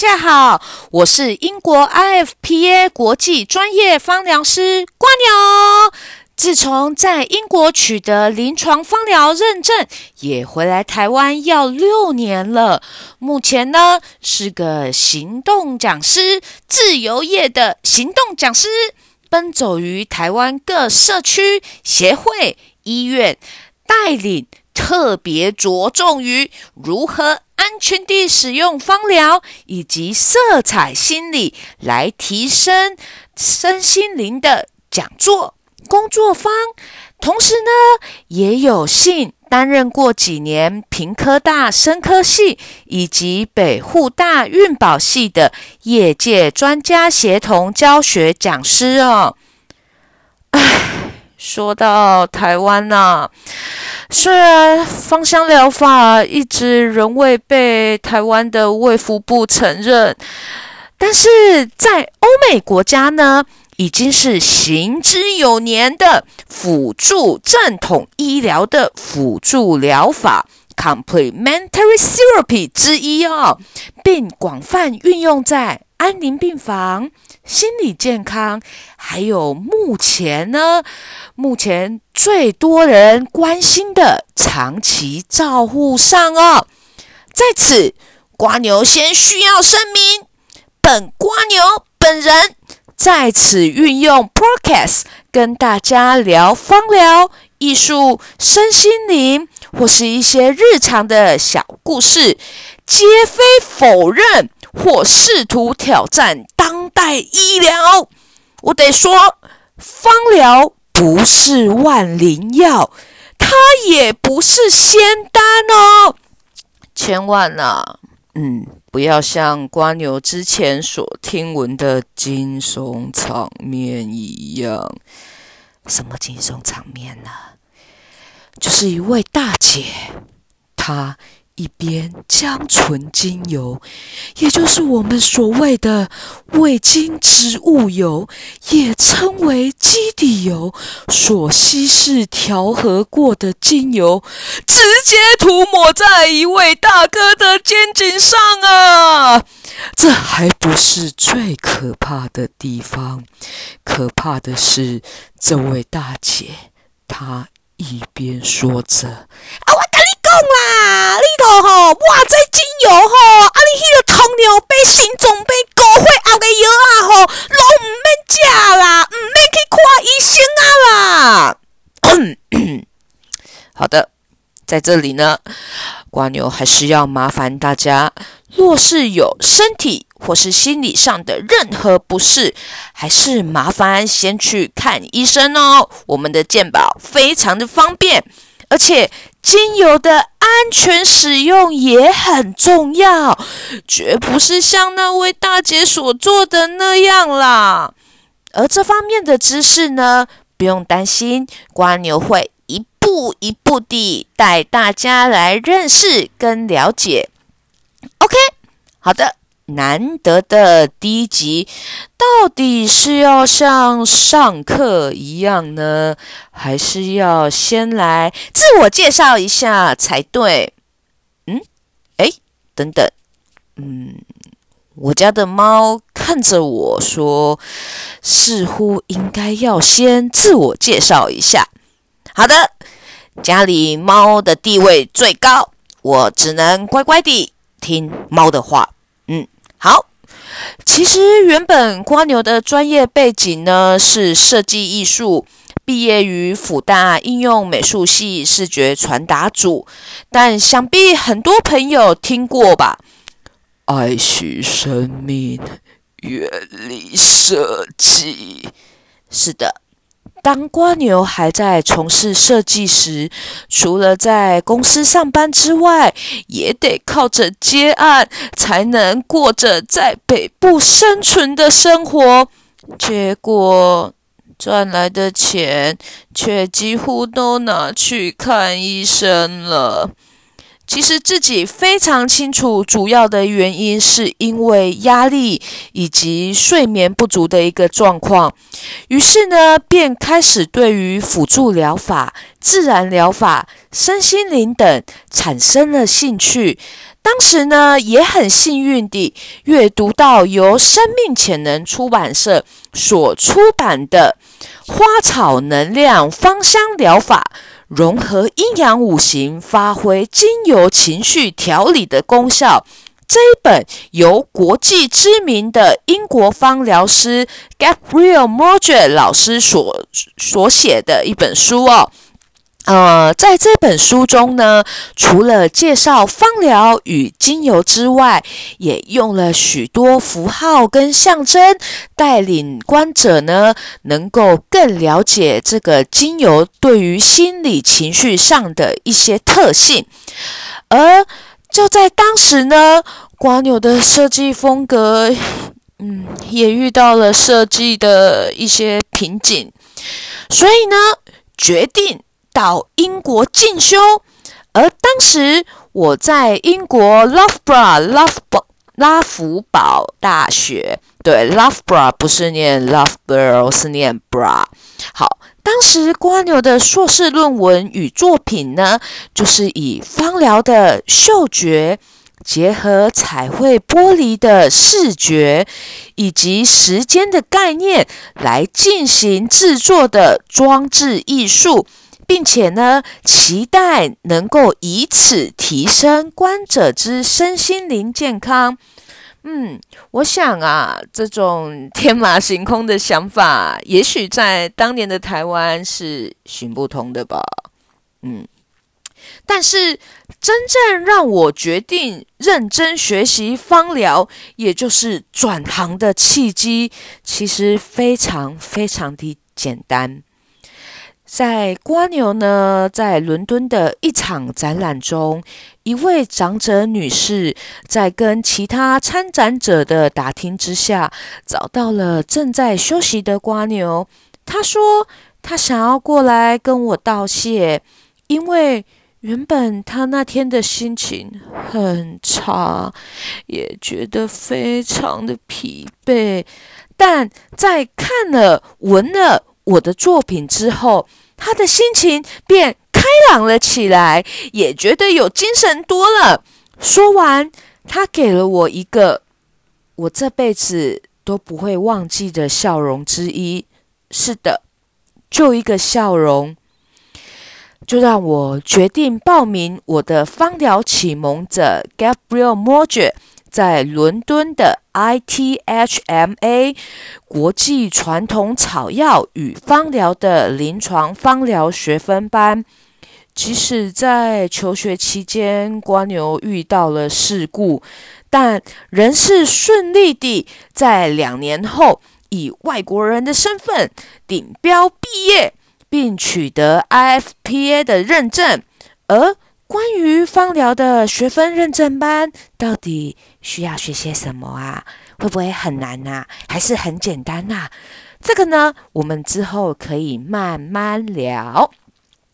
大家好，我是英国 IFPA 国际专业芳疗师瓜牛。自从在英国取得临床芳疗认证，也回来台湾要六年了。目前呢是个行动讲师，自由业的行动讲师，奔走于台湾各社区、协会、医院，带领特别着重于如何。安全地使用芳疗以及色彩心理来提升身心灵的讲座工作坊，同时呢，也有幸担任过几年平科大生科系以及北护大运保系的业界专家协同教学讲师哦。说到台湾呐。虽然芳香疗法一直仍未被台湾的卫福部承认，但是在欧美国家呢，已经是行之有年的辅助正统医疗的辅助疗法 （complementary therapy） 之一哦，并广泛运用在安宁病房。心理健康，还有目前呢，目前最多人关心的长期照护上哦。在此，瓜牛先需要声明：本瓜牛本人在此运用 Podcast 跟大家聊方疗、艺术、身心灵，或是一些日常的小故事，皆非否认。或试图挑战当代医疗，我得说，芳疗不是万灵药，它也不是仙丹哦。千万啊，嗯，不要像瓜牛之前所听闻的惊悚场面一样。什么惊悚场面呢？就是一位大姐，她。一边将纯精油，也就是我们所谓的味精植物油，也称为基底油，所稀释调和过的精油，直接涂抹在一位大哥的肩颈上啊！这还不是最可怕的地方，可怕的是这位大姐，她一边说着：“啊，我跟你讲啦，你头吼，哇，这精油吼，啊，你迄个糖尿病、心脏病、高血压的药啊吼，拢唔免食啦，唔免去看医生啊啦。好的，在这里呢，瓜牛还是要麻烦大家，若是有身体或是心理上的任何不适，还是麻烦先去看医生哦。我们的健保非常的方便。而且精油的安全使用也很重要，绝不是像那位大姐所做的那样啦。而这方面的知识呢，不用担心，瓜牛会一步一步地带大家来认识跟了解。OK，好的。难得的第一集，到底是要像上课一样呢，还是要先来自我介绍一下才对？嗯，哎，等等，嗯，我家的猫看着我说，似乎应该要先自我介绍一下。好的，家里猫的地位最高，我只能乖乖地听猫的话。好，其实原本瓜牛的专业背景呢是设计艺术，毕业于辅大应用美术系视觉传达组，但想必很多朋友听过吧？爱惜生命，远离设计。是的。当瓜牛还在从事设计时，除了在公司上班之外，也得靠着接案，才能过着在北部生存的生活。结果赚来的钱，却几乎都拿去看医生了。其实自己非常清楚，主要的原因是因为压力以及睡眠不足的一个状况。于是呢，便开始对于辅助疗法、自然疗法、身心灵等产生了兴趣。当时呢，也很幸运地阅读到由生命潜能出版社所出版的《花草能量芳香疗法》，融合阴阳五行，发挥精油情绪调理的功效。这一本由国际知名的英国芳疗师 Gabriel m o r g e 老师所所写的一本书哦。呃，在这本书中呢，除了介绍芳疗与精油之外，也用了许多符号跟象征，带领观者呢能够更了解这个精油对于心理情绪上的一些特性，而。就在当时呢，瓜牛的设计风格，嗯，也遇到了设计的一些瓶颈，所以呢，决定到英国进修。而当时我在英国 Loughborough 拉夫堡拉福堡大学，对，Loughborough 不是念 Loughborough，是念 bra。好。当时瓜牛的硕士论文与作品呢，就是以芳疗的嗅觉结合彩绘玻璃的视觉以及时间的概念来进行制作的装置艺术，并且呢，期待能够以此提升观者之身心灵健康。嗯，我想啊，这种天马行空的想法，也许在当年的台湾是行不通的吧。嗯，但是真正让我决定认真学习芳疗，也就是转行的契机，其实非常非常的简单。在瓜牛呢，在伦敦的一场展览中，一位长者女士在跟其他参展者的打听之下，找到了正在休息的瓜牛。她说：“她想要过来跟我道谢，因为原本她那天的心情很差，也觉得非常的疲惫。但在看了、闻了。”我的作品之后，他的心情便开朗了起来，也觉得有精神多了。说完，他给了我一个我这辈子都不会忘记的笑容之一。是的，就一个笑容，就让我决定报名我的芳疗启蒙者 Gabriel m o r g e 在伦敦的 ITHMA 国际传统草药与芳疗的临床芳疗学分班，即使在求学期间，瓜牛遇到了事故，但仍是顺利地在两年后以外国人的身份顶标毕业，并取得 IFPA 的认证，而。关于芳疗的学分认证班，到底需要学些什么啊？会不会很难呐？还是很简单呐？这个呢，我们之后可以慢慢聊。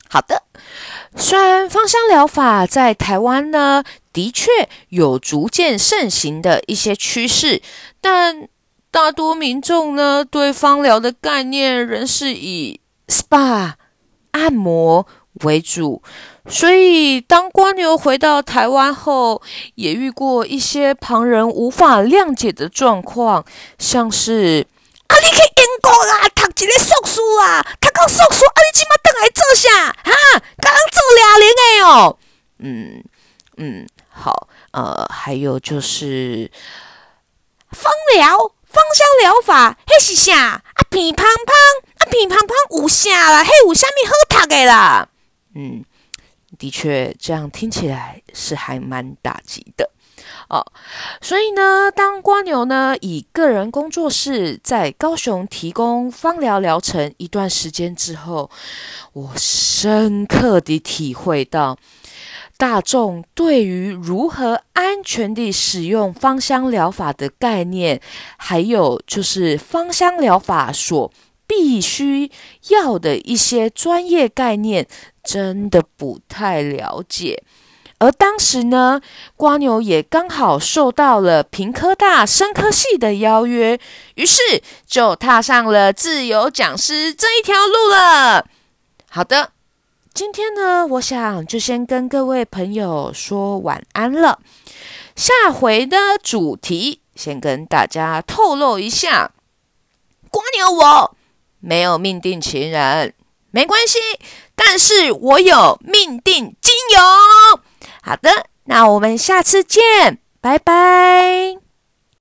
好的，虽然芳香疗法在台湾呢，的确有逐渐盛行的一些趋势，但大多民众呢，对芳疗的概念仍是以 SPA 按摩为主。所以，当蜗牛回到台湾后，也遇过一些旁人无法谅解的状况，像是啊，你去英国啊，读一个硕士啊，读到硕士啊，你即马倒来做啥？哈，刚做俩年的哦。嗯嗯，好，呃，还有就是芳疗、芳香疗法，迄是啥？啊，乒乓乓，啊，乒乓乓有啥啦？迄有啥物好读的啦？嗯。的确，这样听起来是还蛮打击的哦。所以呢，当瓜牛呢以个人工作室在高雄提供芳疗疗程一段时间之后，我深刻地体会到大众对于如何安全地使用芳香疗法的概念，还有就是芳香疗法所。必须要的一些专业概念，真的不太了解。而当时呢，瓜牛也刚好受到了平科大生科系的邀约，于是就踏上了自由讲师这一条路了。好的，今天呢，我想就先跟各位朋友说晚安了。下回的主题先跟大家透露一下：瓜牛我没有命定情人，没关系，但是我有命定金油。好的，那我们下次见，拜拜。